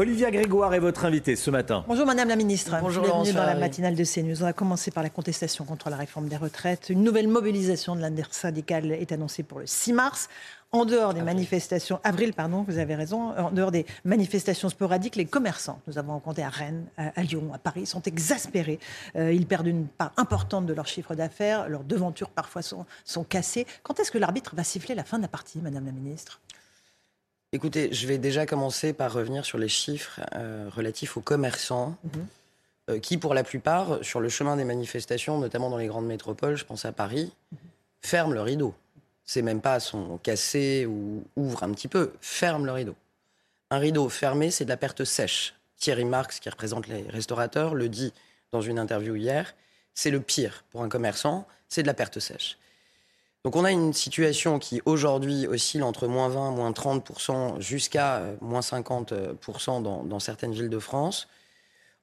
Olivia Grégoire est votre invitée ce matin. Bonjour Madame la Ministre. Bonjour Bienvenue dans la matinale de CNews. On va commencer par la contestation contre la réforme des retraites. Une nouvelle mobilisation de l'intersyndicale est annoncée pour le 6 mars. En dehors des manifestations, avril, pardon, vous avez raison, en dehors des manifestations sporadiques, les commerçants, nous avons rencontré à Rennes, à, à Lyon, à Paris, sont exaspérés. Euh, ils perdent une part importante de leur chiffre d'affaires, leurs devantures parfois sont, sont cassées. Quand est-ce que l'arbitre va siffler la fin de la partie, Madame la Ministre? Écoutez, je vais déjà commencer par revenir sur les chiffres euh, relatifs aux commerçants, euh, qui pour la plupart, sur le chemin des manifestations, notamment dans les grandes métropoles, je pense à Paris, ferment le rideau. C'est même pas sont cassés ou ouvrent un petit peu, ferment le rideau. Un rideau fermé, c'est de la perte sèche. Thierry Marx, qui représente les restaurateurs, le dit dans une interview hier, c'est le pire pour un commerçant, c'est de la perte sèche. Donc on a une situation qui aujourd'hui oscille entre moins 20, moins 30% jusqu'à euh, moins 50% dans, dans certaines villes de France.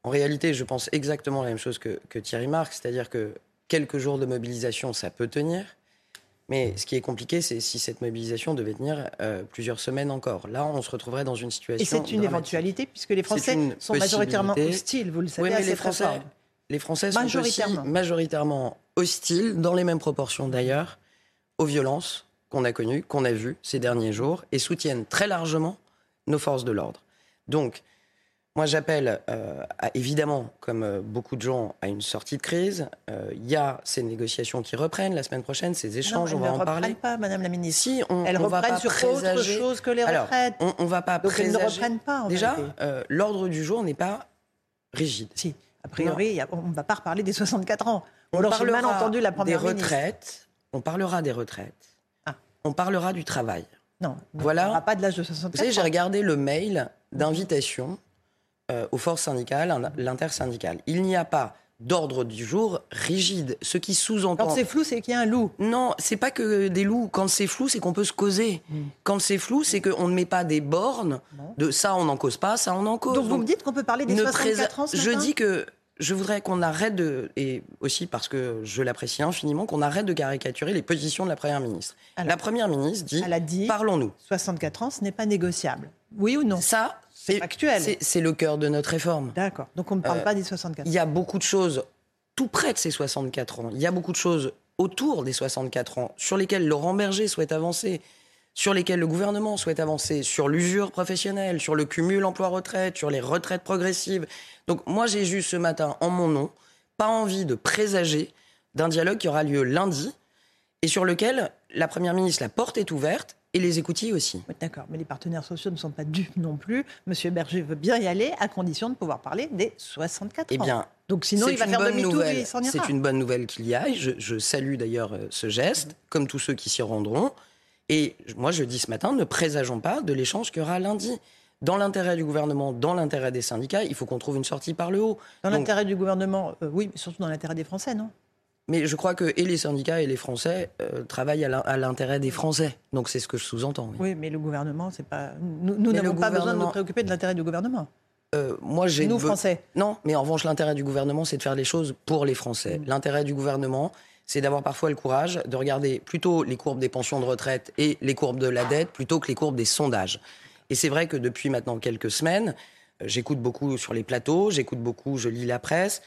En réalité, je pense exactement la même chose que, que Thierry Marx, c'est-à-dire que quelques jours de mobilisation, ça peut tenir. Mais ce qui est compliqué, c'est si cette mobilisation devait tenir euh, plusieurs semaines encore. Là, on se retrouverait dans une situation. Et c'est une dramatique. éventualité, puisque les Français sont majoritairement hostiles, vous le savez, Oui, à mais les cette Français, les Français sont aussi majoritairement hostiles, dans les mêmes proportions d'ailleurs, aux violences qu'on a connues, qu'on a vues ces derniers jours, et soutiennent très largement nos forces de l'ordre. Donc, moi j'appelle, euh, évidemment, comme euh, beaucoup de gens, à une sortie de crise. Euh, Il y a ces négociations qui reprennent la semaine prochaine, ces échanges, non, on elles va ne en parler. reprennent pas, Madame la Ministre. Si, on, elles on va reprennent pas sur autre présager- chose que les Alors, retraites. on, on va pas Donc elles ne présager. reprennent pas, en Déjà, l'ordre du jour n'est pas rigide. Si, a priori, a- on ne va pas reparler des 64 ans. On alors j'ai mal parlera entendu la des première ministre. retraites. On parlera des retraites. Ah. On parlera du travail. Non, on Voilà. ne parlera pas de l'âge de Vous 64 savez, j'ai ans. regardé le mail d'invitation euh, aux forces syndicales, l'intersyndicale. Il n'y a pas d'ordre du jour rigide, ce qui sous-entend. Quand c'est flou, c'est qu'il y a un loup. Non, c'est pas que des loups. Quand c'est flou, c'est qu'on peut se causer. Quand c'est flou, c'est qu'on ne met pas des bornes de ça, on n'en cause pas, ça, on en cause. Donc vous me dites qu'on peut parler des ne 64 présa- ans ce Je dis que je voudrais qu'on arrête de, et aussi parce que je l'apprécie infiniment, qu'on arrête de caricaturer les positions de la Première ministre. Alors, la Première ministre dit, elle a dit- parlons-nous. 64 ans, ce n'est pas négociable. Oui ou non? Ça, C'est factuel. c'est- le cœur de notre réforme. D'accord. Donc on ne parle Euh, pas des 64 Il y a beaucoup de choses tout près de ces 64 ans. Il y a beaucoup de choses autour des 64 ans sur lesquelles Laurent Berger souhaite avancer, sur lesquelles le gouvernement souhaite avancer, sur l'usure professionnelle, sur le cumul emploi-retraite, sur les retraites progressives. Donc moi, j'ai juste ce matin, en mon nom, pas envie de présager d'un dialogue qui aura lieu lundi et sur lequel la Première ministre, la porte est ouverte et les écoutilles aussi. D'accord, mais les partenaires sociaux ne sont pas dupes non plus. Monsieur Berger veut bien y aller à condition de pouvoir parler des 64 Eh ans. bien, Donc sinon, C'est il va une faire bonne demi-tour et nouvelle. il s'en ira. C'est une bonne nouvelle qu'il y aille. Je, je salue d'ailleurs euh, ce geste, comme tous ceux qui s'y rendront. Et moi, je dis ce matin, ne présageons pas de l'échange qu'il y aura lundi. Dans l'intérêt du gouvernement, dans l'intérêt des syndicats, il faut qu'on trouve une sortie par le haut. Dans l'intérêt du gouvernement, euh, oui, mais surtout dans l'intérêt des Français, non? Mais je crois que et les syndicats et les Français euh, travaillent à l'in- à l'intérêt des Français. Donc c'est ce que je sous-entends. oui. Oui, mais le gouvernement, c'est pas. Nous, n'avons pas besoin de nous préoccuper de l'intérêt du gouvernement. Euh, moi, j'ai Nous, Français. Non, mais en revanche, l'intérêt du gouvernement, c'est de faire les choses pour les Français. L'intérêt du gouvernement, c'est d'avoir parfois le courage de regarder plutôt les courbes des pensions de retraite et les courbes de la dette plutôt que les courbes des sondages. Et c'est vrai que depuis maintenant quelques semaines, euh, j'écoute beaucoup sur les plateaux, j'écoute beaucoup, je lis la presse.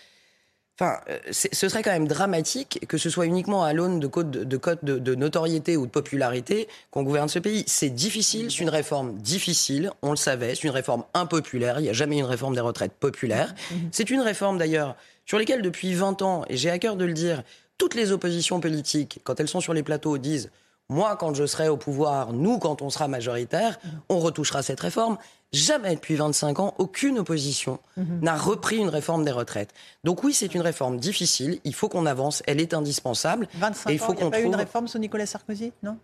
Enfin, euh, ce serait quand même dramatique que ce soit uniquement à l'aune de codes de, de, de, de notoriété ou de popularité qu'on gouverne ce pays. C'est difficile, c'est une réforme difficile, on le savait, c'est une réforme impopulaire, il n'y a jamais eu une réforme des retraites populaire. C'est une réforme d'ailleurs sur laquelle depuis 20 ans, et j'ai à cœur de le dire, toutes les oppositions politiques, quand elles sont sur les plateaux, disent moi, quand je serai au pouvoir, nous, quand on sera majoritaire, on retouchera cette réforme. Jamais depuis 25 ans, aucune opposition n'a repris une réforme des retraites. Donc oui, c'est une réforme difficile. Il faut qu'on avance. Elle est indispensable. 25 Et il faut ans, il n'y a pas eu une réforme sous Nicolas Sarkozy, non?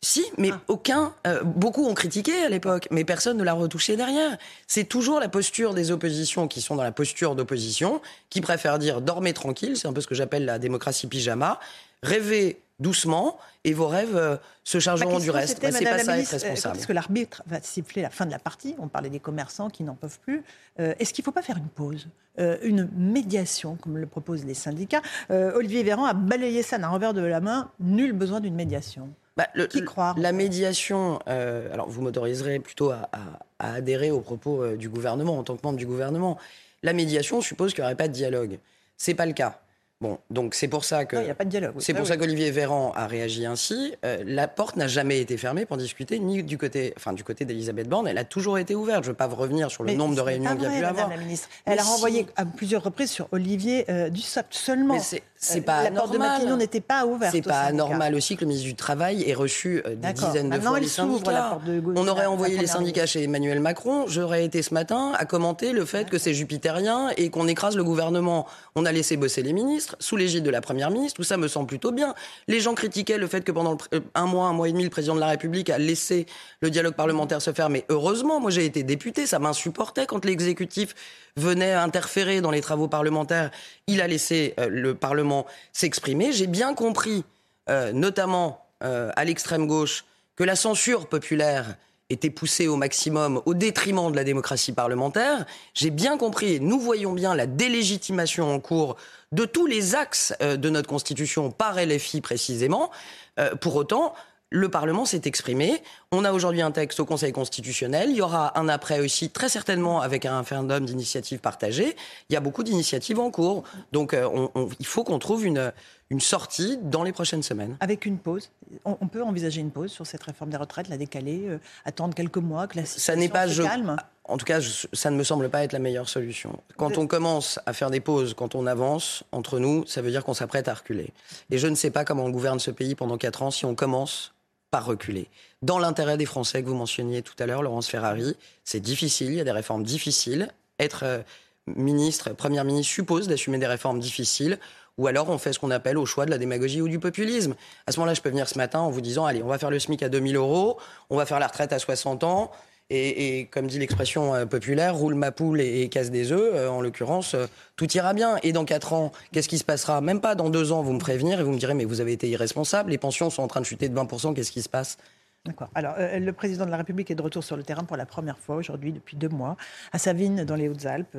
Si, mais Ah. aucun. euh, beaucoup ont critiqué à l'époque, mais personne ne l'a retouché derrière. C'est toujours la posture des oppositions qui sont dans la posture d'opposition, qui préfèrent dire dormez tranquille, c'est un peu ce que j'appelle la démocratie pyjama, rêvez doucement et vos rêves euh, se chargeront du reste. Bah, c'est pas ça être ministre, euh, responsable. Est-ce que l'arbitre va siffler la fin de la partie On parlait des commerçants qui n'en peuvent plus. Euh, est-ce qu'il ne faut pas faire une pause Euh, Une médiation, comme le proposent les syndicats? Olivier Véran a balayé ça d'un revers de la main. Nul besoin d'une médiation. Bah, le- Qui croire, La médiation, euh, alors vous m'autoriserez plutôt à, à- à adhérer aux propos euh, du gouvernement en tant que membre du gouvernement. La médiation suppose qu'il n'y aurait pas de dialogue. C'est pas le cas. Bon, donc c'est pour ça que. Non, Il n'y a pas de dialogue. oui. C'est pour Ah ça oui. qu'Olivier Véran a réagi ainsi. Euh, la porte n'a jamais été fermée pour discuter, ni du côté, enfin du côté d'Elisabeth Borne. Elle a toujours été ouverte. Je ne veux pas revenir sur le Mais nombre de réunions qu'il y a pu avoir. la ministre. Mais Elle a si. renvoyé à plusieurs reprises sur Olivier euh, Dussopt seulement. Mais c'est c'est Euh, pas La porte de. Matignon n'était pas ouverte. C'est pas normal aussi que le ministre du Travail ait reçu euh, des dizaines de fois les s'ouvre, syndicats. la porte de On aurait la envoyé les syndicats chez Emmanuel Macron. J'aurais été ce matin à commenter le fait que c'est jupitérien et qu'on écrase le gouvernement. On a laissé bosser les ministres sous l'égide de la première ministre. Tout ça me semble plutôt bien. Les gens critiquaient le fait que pendant euh, un mois, un mois et demi, le président de la République a laissé le dialogue parlementaire se faire. Mais heureusement, moi j'ai été député, ça m'insupportait quand l'exécutif venait interférer dans les travaux parlementaires. Il a laissé euh, le Parlement s'exprimer. J'ai bien compris, euh, notamment à l'extrême gauche, que la censure populaire était poussée au maximum au détriment de la démocratie parlementaire. J'ai bien compris, et nous voyons bien la délégitimation en cours de tous les axes euh, de notre Constitution par LFI précisément. Euh, pour autant, le Parlement s'est exprimé. On a aujourd'hui un texte au Conseil constitutionnel. Il y aura un après aussi, très certainement, avec un référendum d'initiative partagée. Il y a beaucoup d'initiatives en cours. Donc, euh, il faut qu'on trouve une, une sortie dans les prochaines semaines. Avec une pause. On, on peut envisager une pause sur cette réforme des retraites, la décaler, euh, attendre quelques mois, que la Ça situation n'est pas, se je- calme. En tout cas, je- ça ne me semble pas être la meilleure solution. Quand on commence à faire des pauses, quand on avance entre nous, ça veut dire qu'on s'apprête à reculer. Et je ne sais pas comment on gouverne ce pays pendant quatre ans si on commence par reculer. Dans l'intérêt des Français que vous mentionniez tout à l'heure, Laurence Ferrari, c'est difficile, il y a des réformes difficiles. Être euh, ministre, première ministre suppose d'assumer des réformes difficiles. Ou alors on fait ce qu'on appelle au choix de la démagogie ou du populisme. À ce moment-là, je peux venir ce matin en vous disant, allez, on va faire le SMIC à 2000 euros, on va faire la retraite à 60 ans, et, comme dit l'expression euh, populaire, roule ma poule et, casse des œufs, euh, en l'occurrence, euh, tout ira bien. Et dans 4 ans, qu'est-ce qui se passera? Même pas dans 2 ans, vous me prévenir et vous me direz, mais vous avez été irresponsable, les pensions sont en train de chuter de 20%, qu'est-ce qui se passe? D'accord. Alors, le président de la République est de retour sur le terrain pour la première fois aujourd'hui, depuis deux mois, à Savines, dans les Hautes-Alpes.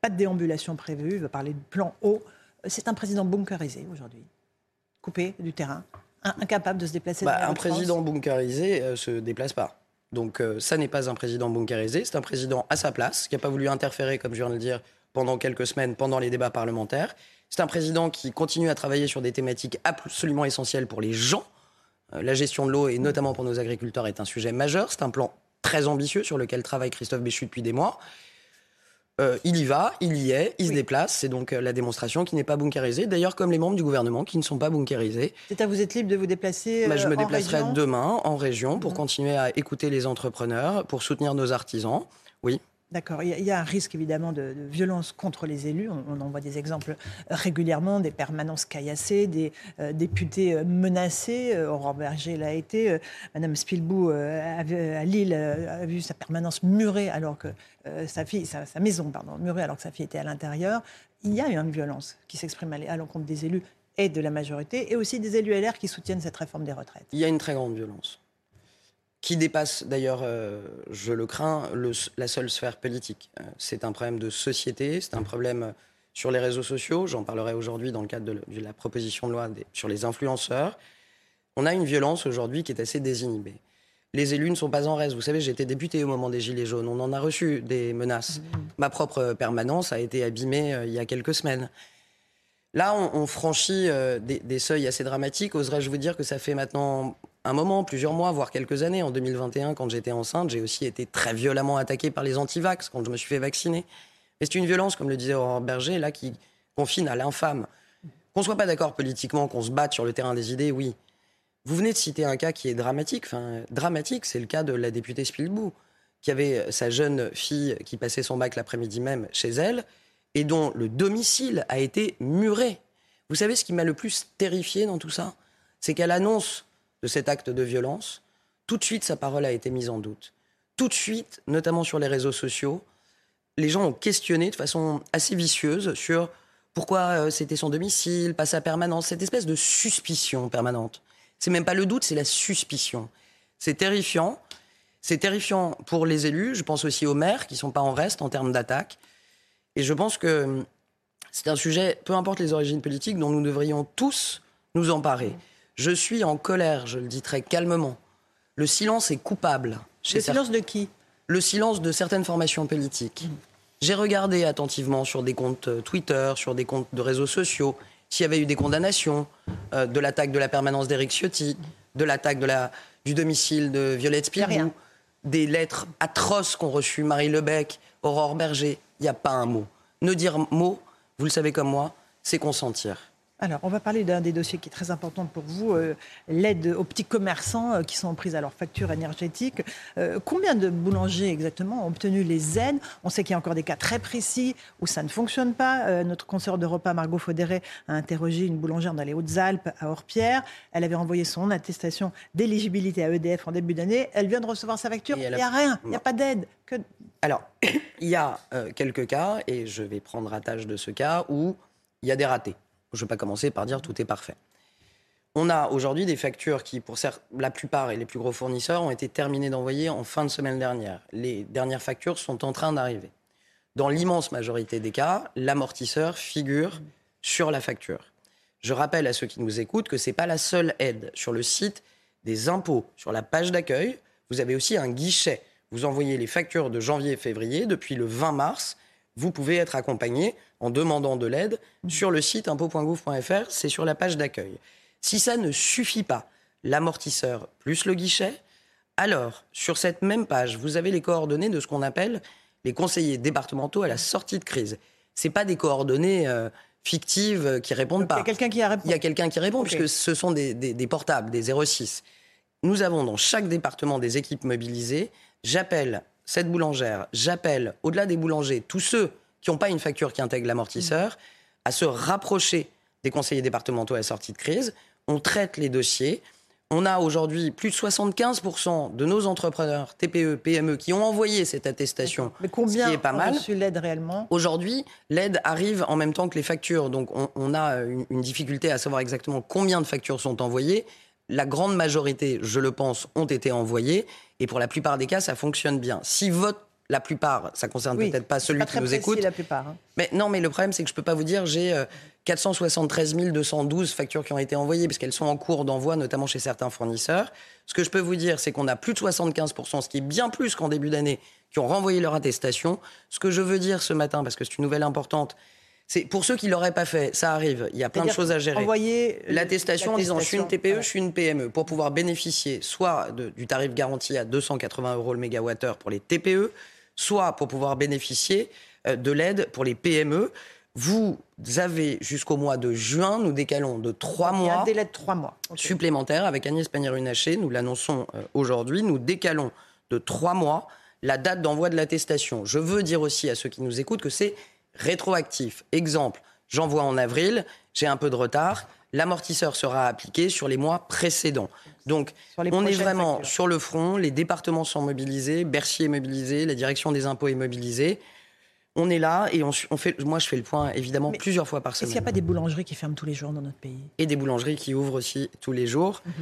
Pas de déambulation prévue. Il va parler de plan haut. C'est un président bunkerisé aujourd'hui, coupé du terrain, in- incapable de se déplacer. Bah, un président bunkerisé euh, se déplace pas. Donc euh, ça n'est pas un président bunkerisé, c'est un président à sa place, qui n'a pas voulu interférer, comme je viens de le dire, pendant quelques semaines, pendant les débats parlementaires. C'est un président qui continue à travailler sur des thématiques absolument essentielles pour les gens. Euh, la gestion de l'eau, et notamment pour nos agriculteurs, est un sujet majeur. C'est un plan très ambitieux sur lequel travaille Christophe Béchu depuis des mois. Euh, il y va, il y est, il se déplace. C'est donc euh, la démonstration qui n'est pas bunkerisée. D'ailleurs, comme les membres du gouvernement qui ne sont pas bunkerisés. C'est à vous êtes libre de vous déplacer. Bah, je euh, me en déplacerai région demain en région pour Mhm. continuer à écouter les entrepreneurs, pour soutenir nos artisans. Oui. D'accord. Il y a- un risque évidemment de, violence contre les élus. On, en voit des exemples régulièrement, des permanences caillassées, des euh, députés euh, menacés. Euh, Aurore Berger l'a été. Madame Spilbou à Lille a vu sa permanence murée alors que sa fille, sa, maison, murée alors que sa fille était à l'intérieur. Il y a une violence qui s'exprime à l'encontre des élus et de la majorité, et aussi des élus LR qui soutiennent cette réforme des retraites. Il y a une très grande violence qui dépasse d'ailleurs, euh, je le crains, le- la seule sphère politique. Euh, c'est un problème de société, c'est un problème euh, sur les réseaux sociaux. J'en parlerai aujourd'hui dans le cadre de, la proposition de loi des- sur les influenceurs. On a une violence aujourd'hui qui est assez désinhibée. Les élus ne sont pas en reste. Vous savez, j'étais député au moment des Gilets jaunes. On en a reçu des menaces. Ma propre permanence a été abîmée euh, il y a quelques semaines. Là, on, on franchit euh, des, des seuils assez dramatiques. Oserais-je vous dire que ça fait maintenant un moment, plusieurs mois, voire quelques années. En 2021, quand j'étais enceinte, j'ai aussi été très violemment attaqué par les antivax quand je me suis fait vacciner. Et c'est une violence, comme le disait Aurore Berger, là, qui confine à l'infâme. Qu'on soit pas d'accord politiquement, qu'on se batte sur le terrain des idées, oui. Vous venez de citer un cas qui est dramatique. Enfin, dramatique, c'est le cas de la députée Spilbou, qui avait sa jeune fille qui passait son bac l'après-midi même chez elle, et dont le domicile a été muré. Vous savez ce qui m'a le plus terrifié dans tout ça? C'est qu'elle annonce de cet acte de violence, tout de suite sa parole a été mise en doute. Tout de suite, notamment sur les réseaux sociaux, les gens ont questionné de façon assez vicieuse sur pourquoi euh, c'était son domicile, pas sa permanence, cette espèce de suspicion permanente. C'est même pas le doute, c'est la suspicion. C'est terrifiant. C'est terrifiant pour les élus. Je pense aussi aux maires qui sont pas en reste en termes d'attaque. Et je pense que hum, c'est un sujet, peu importe les origines politiques, dont nous devrions tous nous emparer. Je suis en colère, je le dis très calmement. Le silence est coupable. Le silence de qui? Le silence de certaines formations politiques. Mmh. J'ai regardé attentivement sur des comptes euh, Twitter, sur des comptes de réseaux sociaux, s'il y avait eu des condamnations euh, de l'attaque de la permanence d'Éric Ciotti, de l'attaque de la, du domicile de Violette Spirou, des lettres atroces qu'ont reçues Marie Lebec, Aurore Berger. Il n'y a pas un mot. Ne dire mot, vous le savez comme moi, c'est consentir. Alors, on va parler d'un des dossiers qui est très important pour vous, euh, l'aide aux petits commerçants euh, qui sont prises à leur facture énergétique. Euh, combien de boulangers exactement ont obtenu les aides? On sait qu'il y a encore des cas très précis où ça ne fonctionne pas. notre consoeur de repas, Margot Faudéré, a interrogé une boulangère dans les Hautes-Alpes, à Orpierre. Elle avait envoyé son attestation d'éligibilité à EDF en début d'année. Elle vient de recevoir sa facture. Il n'y a rien, il n'y a pas d'aide. Que... Alors, il y a quelques cas, et je vais prendre à tâche de ce cas, où il y a des ratés. Je ne vais pas commencer par dire tout est parfait. On a aujourd'hui des factures qui, pour la plupart et les plus gros fournisseurs, ont été terminées d'envoyer en fin de semaine dernière. Les dernières factures sont en train d'arriver. Dans l'immense majorité des cas, l'amortisseur figure sur la facture. Je rappelle à ceux qui nous écoutent que ce n'est pas la seule aide. Sur le site des impôts, sur la page d'accueil, vous avez aussi un guichet. Vous envoyez les factures de janvier et février depuis le 20 mars vous pouvez être accompagné en demandant de l'aide sur le site impôt.gouv.fr, c'est sur la page d'accueil. Si ça ne suffit pas, l'amortisseur plus le guichet, alors sur cette même page, vous avez les coordonnées de ce qu'on appelle les conseillers départementaux à la sortie de crise. C'est pas des coordonnées euh, fictives qui répondent pas. Il y a quelqu'un qui répond. Il y a quelqu'un qui répond puisque ce sont des, des portables, des 06. Nous avons dans chaque département des équipes mobilisées. J'appelle cette boulangère, j'appelle, au-delà des boulangers, tous ceux qui n'ont pas une facture qui intègre l'amortisseur, à se rapprocher des conseillers départementaux à la sortie de crise. On traite les dossiers. On a aujourd'hui plus de 75% de nos entrepreneurs TPE, PME qui ont envoyé cette attestation. Mais combien ce qui est pas mal. reçu l'aide réellement? Aujourd'hui, l'aide arrive en même temps que les factures. Donc on, a une, difficulté à savoir exactement combien de factures sont envoyées. La grande majorité, je le pense, ont été envoyées. Et pour la plupart des cas, ça fonctionne bien. Si votre la plupart, ça concerne peut-être pas celui qui nous écoute. La plupart, hein. Mais non, mais le problème, c'est que je peux pas vous dire, j'ai 473 euh, 212 factures qui ont été envoyées, parce qu'elles sont en cours d'envoi, notamment chez certains fournisseurs. Ce que je peux vous dire, c'est qu'on a plus de 75%, ce qui est bien plus qu'en début d'année, qui ont renvoyé leur attestation. Ce que je veux dire ce matin, parce que c'est une nouvelle importante, c'est pour ceux qui l'auraient pas fait, ça arrive. Il y a plein de choses à gérer. Envoyer l'attestation en disant je suis une TPE, je suis une PME, pour pouvoir bénéficier soit du tarif garanti à 280 euros le mégawattheure pour les TPE, soit pour pouvoir bénéficier euh, de l'aide pour les PME. Vous avez jusqu'au mois de juin, nous décalons de trois mois. Un délai de trois mois. Supplémentaire avec Agnès Pannier-Runacher, nous l'annonçons euh, aujourd'hui, nous décalons de trois mois la date d'envoi de l'attestation. Je veux dire aussi à ceux qui nous écoutent que c'est rétroactif. Exemple, j'envoie en avril, j'ai un peu de retard, l'amortisseur sera appliqué sur les mois précédents. Donc, on est vraiment sur le front, les départements sont mobilisés, Bercy est mobilisé, la direction des impôts est mobilisée. On est là et on, fait, moi je fais le point évidemment plusieurs fois par semaine. Est-ce qu'il n'y a pas des boulangeries qui ferment tous les jours dans notre pays? Et des boulangeries qui ouvrent aussi tous les jours. Mhm.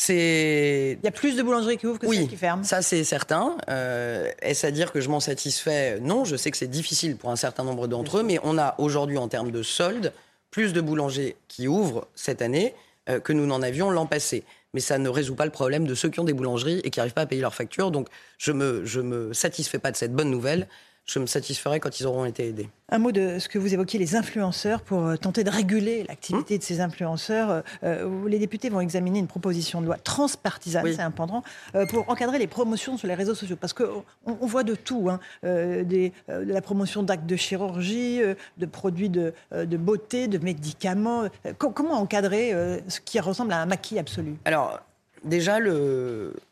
C'est. Il y a plus de boulangeries qui ouvrent que celles qui ferment. Ça, c'est certain. Euh, est-ce à dire que je m'en satisfais? Non, je sais que c'est difficile pour un certain nombre d'entre eux, mais on a aujourd'hui, en termes de soldes, plus de boulangers qui ouvrent cette année euh, que nous n'en avions l'an passé. Mais ça ne résout pas le problème de ceux qui ont des boulangeries et qui n'arrivent pas à payer leurs factures. Donc, je ne me, je me satisfais pas de cette bonne nouvelle je me satisferai quand ils auront été aidés. Un mot de ce que vous évoquiez, les influenceurs, pour euh, tenter de réguler l'activité hum. de ces influenceurs. Euh, euh, les députés vont examiner une proposition de loi transpartisane, c'est un pendant, pour encadrer les promotions sur les réseaux sociaux. Parce qu'on on voit de tout, hein, des, de la promotion d'actes de chirurgie, de produits de, de, beauté, de médicaments. comment encadrer ce qui ressemble à un maquis absolu? Alors, Déjà,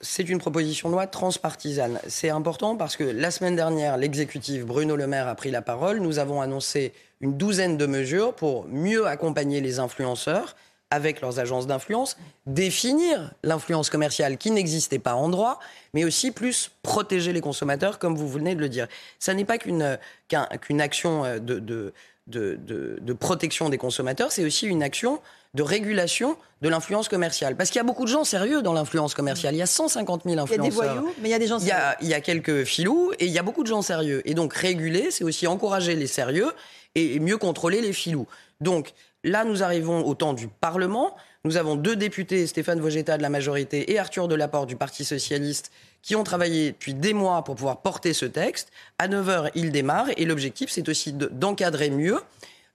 c'est une proposition de loi transpartisane. C'est important parce que la semaine dernière, l'exécutif Bruno Le Maire a pris la parole. Nous avons annoncé une douzaine de mesures pour mieux accompagner les influenceurs avec leurs agences d'influence, définir l'influence commerciale qui n'existait pas en droit, mais aussi plus protéger les consommateurs, comme vous venez de le dire. Ça n'est pas qu'une action euh, de, de, de, de, protection des consommateurs, c'est aussi une action de régulation de l'influence commerciale. Parce qu'il y a beaucoup de gens sérieux dans l'influence commerciale. Il y a 150 000 influenceurs. Il y a des voyous, mais il y a des gens sérieux. Il y a, il y a quelques filous et il y a beaucoup de gens sérieux. Et donc réguler, c'est aussi encourager les sérieux et mieux contrôler les filous. Donc là, nous arrivons au temps du Parlement. Nous avons deux députés, Stéphane Vogetta de la majorité et Arthur Delaporte du Parti socialiste, qui ont travaillé depuis des mois pour pouvoir porter ce texte. À 9h, il démarre et l'objectif, c'est aussi d'encadrer mieux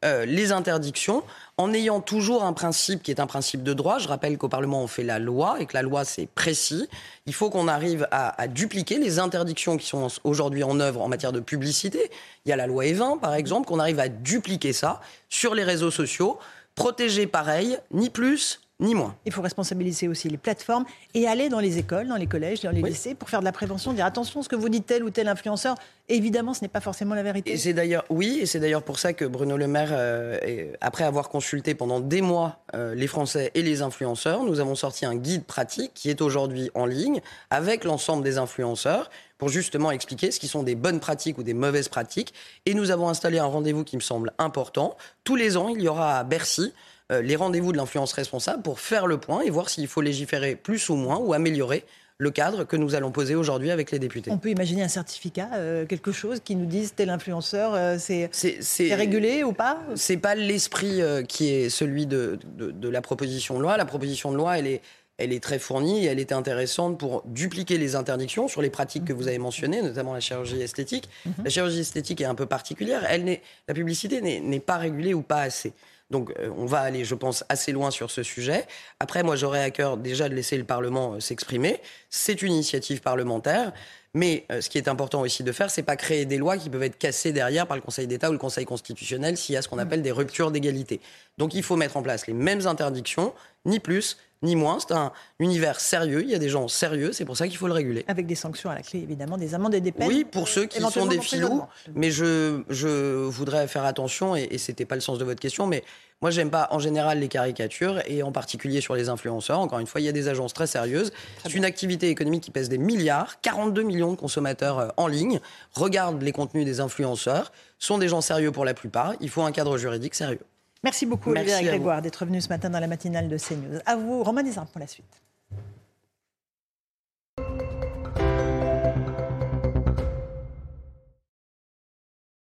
euh, les interdictions en ayant toujours un principe qui est un principe de droit. Je rappelle qu'au Parlement, on fait la loi et que la loi, c'est précis. Il faut qu'on arrive à, dupliquer les interdictions qui sont aujourd'hui en œuvre en matière de publicité. Il y a la loi E20, par exemple, qu'on arrive à dupliquer ça sur les réseaux sociaux. Protéger pareil, ni plus ni moins. Il faut responsabiliser aussi les plateformes et aller dans les écoles, dans les collèges, dans les lycées pour faire de la prévention, dire attention, ce que vous dites tel ou tel influenceur, évidemment, ce n'est pas forcément la vérité. Et c'est d'ailleurs, oui, et c'est d'ailleurs pour ça que Bruno Le Maire, euh, après avoir consulté pendant des mois euh, les Français et les influenceurs, nous avons sorti un guide pratique qui est aujourd'hui en ligne avec l'ensemble des influenceurs pour justement expliquer ce qui sont des bonnes pratiques ou des mauvaises pratiques. Et nous avons installé un rendez-vous qui me semble important. Tous les ans, il y aura à Bercy les rendez-vous de l'influence responsable pour faire le point et voir s'il faut légiférer plus ou moins ou améliorer le cadre que nous allons poser aujourd'hui avec les députés. On peut imaginer un certificat, euh, quelque chose qui nous dise tel influenceur, euh, c'est régulé ou pas? C'est pas l'esprit qui est celui de, de, la proposition de loi. La proposition de loi, elle est, elle est très fournie et elle est intéressante pour dupliquer les interdictions sur les pratiques que vous avez mentionnées, notamment la chirurgie esthétique. Mhm. La chirurgie esthétique est un peu particulière. Elle la publicité n'est pas régulée ou pas assez. Donc euh, on va aller, je pense, assez loin sur ce sujet. Après, moi, j'aurais à cœur déjà de laisser le Parlement euh, s'exprimer. C'est une initiative parlementaire. Mais euh, ce qui est important aussi de faire, c'est pas créer des lois qui peuvent être cassées derrière par le Conseil d'État ou le Conseil constitutionnel s'il y a ce qu'on mmh. appelle des ruptures d'égalité. Donc il faut mettre en place les mêmes interdictions, ni plus, ni moins. C'est un univers sérieux. Il y a des gens sérieux. C'est pour ça qu'il faut le réguler. Avec des sanctions à la clé, évidemment, des amendes et des peines. Oui, pour ceux qui sont des filous. Mais je, je voudrais faire attention, et, et ce n'était pas le sens de votre question, mais moi, j'aime pas en général les caricatures et en particulier sur les influenceurs. Encore une fois, il y a des agences très sérieuses. C'est une activité économique qui pèse des milliards. 42 millions de consommateurs euh, en ligne regardent les contenus des influenceurs. Sont des gens sérieux pour la plupart. Il faut un cadre juridique sérieux. Merci beaucoup, Olivier Grégoire, d'être venu ce matin dans la matinale de CNews. À vous, Romain Desarmes, pour la suite.